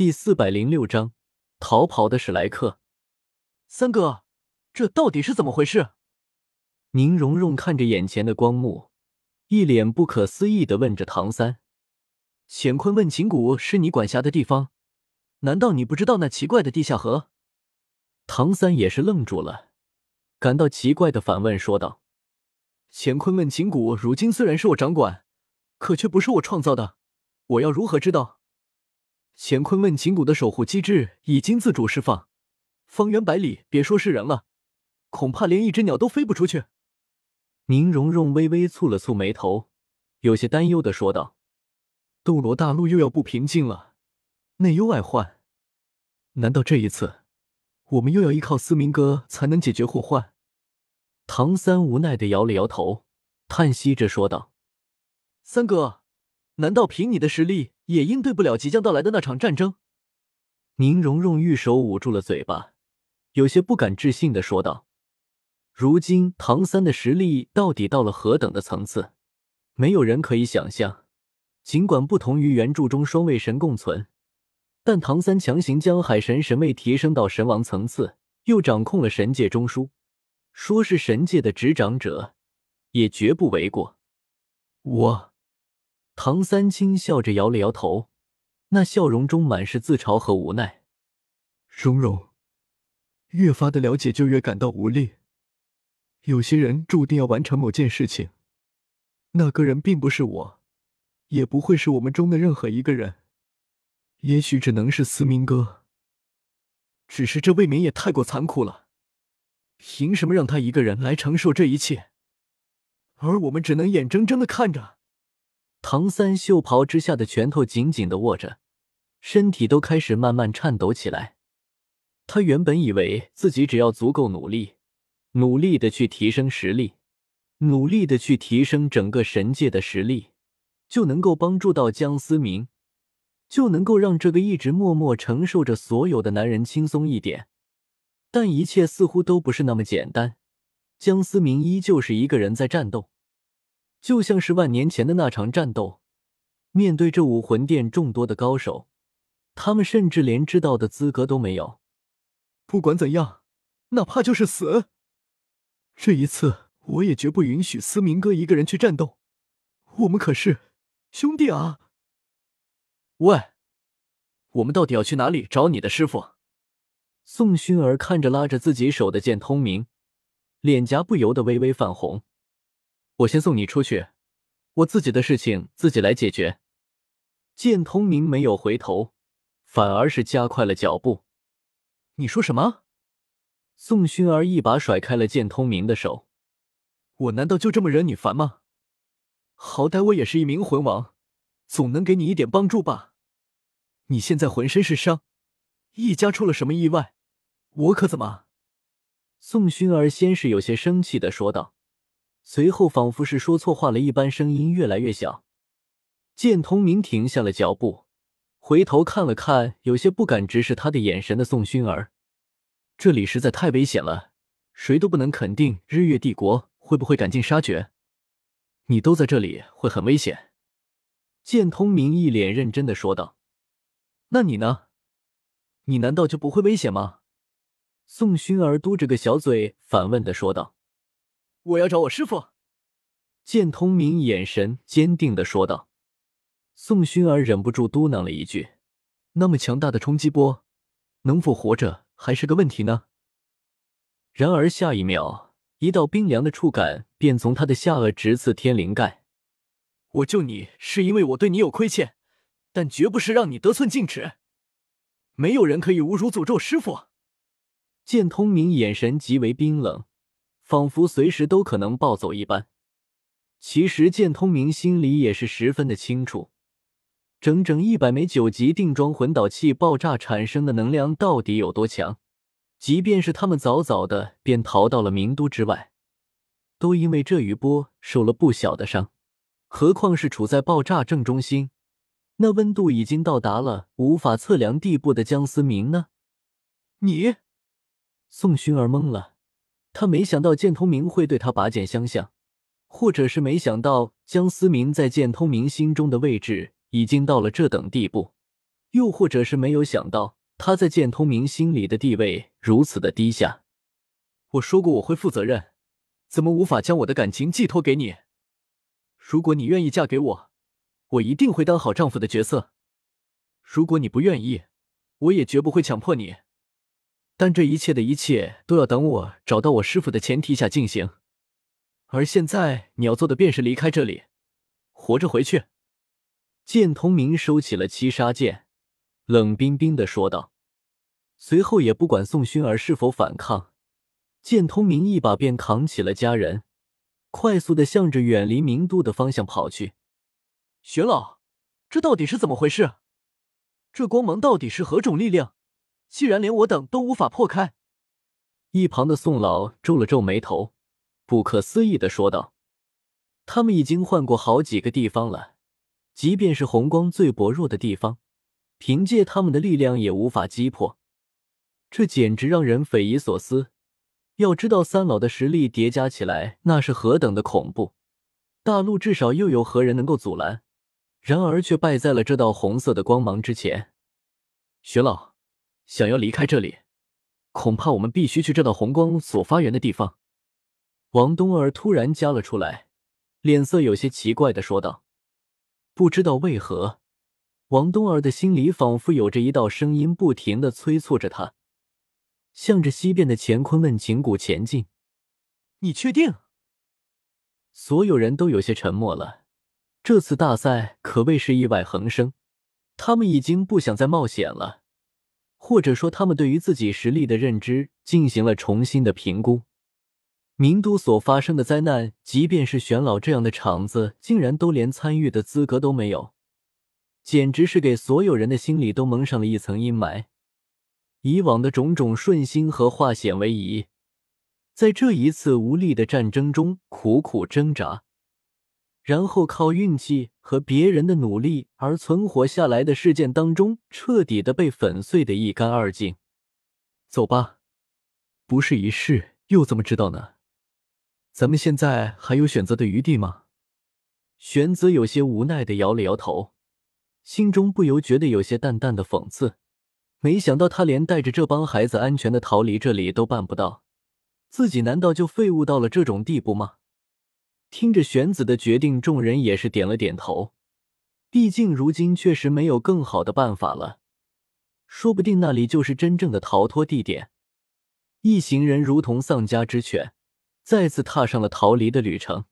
第四百零六章逃跑的史莱克。三哥，这到底是怎么回事？宁荣荣看着眼前的光幕，一脸不可思议的问着唐三：“乾坤问情谷是你管辖的地方，难道你不知道那奇怪的地下河？”唐三也是愣住了，感到奇怪的反问说道：“乾坤问情谷如今虽然是我掌管，可却不是我创造的，我要如何知道？”乾坤问情谷的守护机制已经自主释放，方圆百里，别说是人了，恐怕连一只鸟都飞不出去。宁荣荣微微蹙了蹙眉头，有些担忧的说道：“斗罗大陆又要不平静了，内忧外患，难道这一次我们又要依靠思明哥才能解决祸患？”唐三无奈的摇了摇头，叹息着说道：“三哥，难道凭你的实力？”也应对不了即将到来的那场战争。宁荣荣玉手捂住了嘴巴，有些不敢置信的说道：“如今唐三的实力到底到了何等的层次？没有人可以想象。尽管不同于原著中双位神共存，但唐三强行将海神神位提升到神王层次，又掌控了神界中枢，说是神界的执掌者，也绝不为过。我。”唐三轻笑着摇了摇头，那笑容中满是自嘲和无奈。蓉蓉，越发的了解，就越感到无力。有些人注定要完成某件事情，那个人并不是我，也不会是我们中的任何一个人，也许只能是思明哥。只是这未免也太过残酷了，凭什么让他一个人来承受这一切，而我们只能眼睁睁的看着？唐三袖袍之下的拳头紧紧的握着，身体都开始慢慢颤抖起来。他原本以为自己只要足够努力，努力的去提升实力，努力的去提升整个神界的实力，就能够帮助到江思明，就能够让这个一直默默承受着所有的男人轻松一点。但一切似乎都不是那么简单，江思明依旧是一个人在战斗。就像是万年前的那场战斗，面对这武魂殿众多的高手，他们甚至连知道的资格都没有。不管怎样，哪怕就是死，这一次我也绝不允许思明哥一个人去战斗。我们可是兄弟啊！喂，我们到底要去哪里找你的师傅？宋薰儿看着拉着自己手的剑通明，脸颊不由得微微泛红。我先送你出去，我自己的事情自己来解决。剑通明没有回头，反而是加快了脚步。你说什么？宋薰儿一把甩开了剑通明的手。我难道就这么惹你烦吗？好歹我也是一名魂王，总能给你一点帮助吧。你现在浑身是伤，一家出了什么意外，我可怎么？宋薰儿先是有些生气的说道。随后，仿佛是说错话了一般，声音越来越小。剑通明停下了脚步，回头看了看有些不敢直视他的眼神的宋薰儿。这里实在太危险了，谁都不能肯定日月帝国会不会赶尽杀绝。你都在这里，会很危险。剑通明一脸认真的说道：“那你呢？你难道就不会危险吗？”宋薰儿嘟着个小嘴，反问的说道。我要找我师傅。剑通明眼神坚定的说道。宋薰儿忍不住嘟囔了一句：“那么强大的冲击波，能否活着还是个问题呢？”然而下一秒，一道冰凉的触感便从他的下颚直刺天灵盖。我救你是因为我对你有亏欠，但绝不是让你得寸进尺。没有人可以侮辱诅咒师傅。剑通明眼神极为冰冷。仿佛随时都可能暴走一般。其实剑通明心里也是十分的清楚，整整一百枚九级定装魂导器爆炸产生的能量到底有多强。即便是他们早早的便逃到了名都之外，都因为这余波受了不小的伤。何况是处在爆炸正中心，那温度已经到达了无法测量地步的江思明呢？你，宋薰儿懵了。他没想到剑通明会对他拔剑相向，或者是没想到江思明在剑通明心中的位置已经到了这等地步。又或者是没有想到他在剑通明心里的地位如此的低下。我说过我会负责任，怎么无法将我的感情寄托给你？如果你愿意嫁给我，我一定会当好丈夫的角色；如果你不愿意，我也绝不会强迫你。但这一切的一切都要等我找到我师傅的前提下进行。而现在你要做的便是离开这里，活着回去。剑通明收起了七杀剑，冷冰冰的说道。随后也不管宋薰儿是否反抗，剑通明一把便扛起了家人，快速的向着远离名都的方向跑去。玄老，这到底是怎么回事？这光芒到底是何种力量？既然连我等都无法破开，一旁的宋老皱了皱眉头，不可思议的说道：“他们已经换过好几个地方了。”即便是红光最薄弱的地方，凭借他们的力量也无法击破，这简直让人匪夷所思。要知道三老的实力叠加起来，那是何等的恐怖！大陆至少又有何人能够阻拦？然而却败在了这道红色的光芒之前。玄老，想要离开这里，恐怕我们必须去这道红光所发源的地方。王冬儿突然加了出来，脸色有些奇怪的说道。不知道为何，王冬儿的心里仿佛有着一道声音，不停的催促着他，向着西边的乾坤问情谷前进。你确定？所有人都有些沉默了。这次大赛可谓是意外横生，他们已经不想再冒险了，或者说，他们对于自己实力的认知进行了重新的评估。明都所发生的灾难，即便是玄老这样的场子，竟然都连参与的资格都没有，简直是给所有人的心里都蒙上了一层阴霾。以往的种种顺心和化险为夷，在这一次无力的战争中苦苦挣扎，然后靠运气和别人的努力而存活下来的事件当中，彻底的被粉碎的一干二净。走吧，不是一试，又怎么知道呢？咱们现在还有选择的余地吗？玄子有些无奈的摇了摇头，心中不由觉得有些淡淡的讽刺。没想到他连带着这帮孩子安全的逃离这里都办不到，自己难道就废物到了这种地步吗？听着玄子的决定，众人也是点了点头。毕竟如今确实没有更好的办法了，说不定那里就是真正的逃脱地点。一行人如同丧家之犬。再次踏上了逃离的旅程。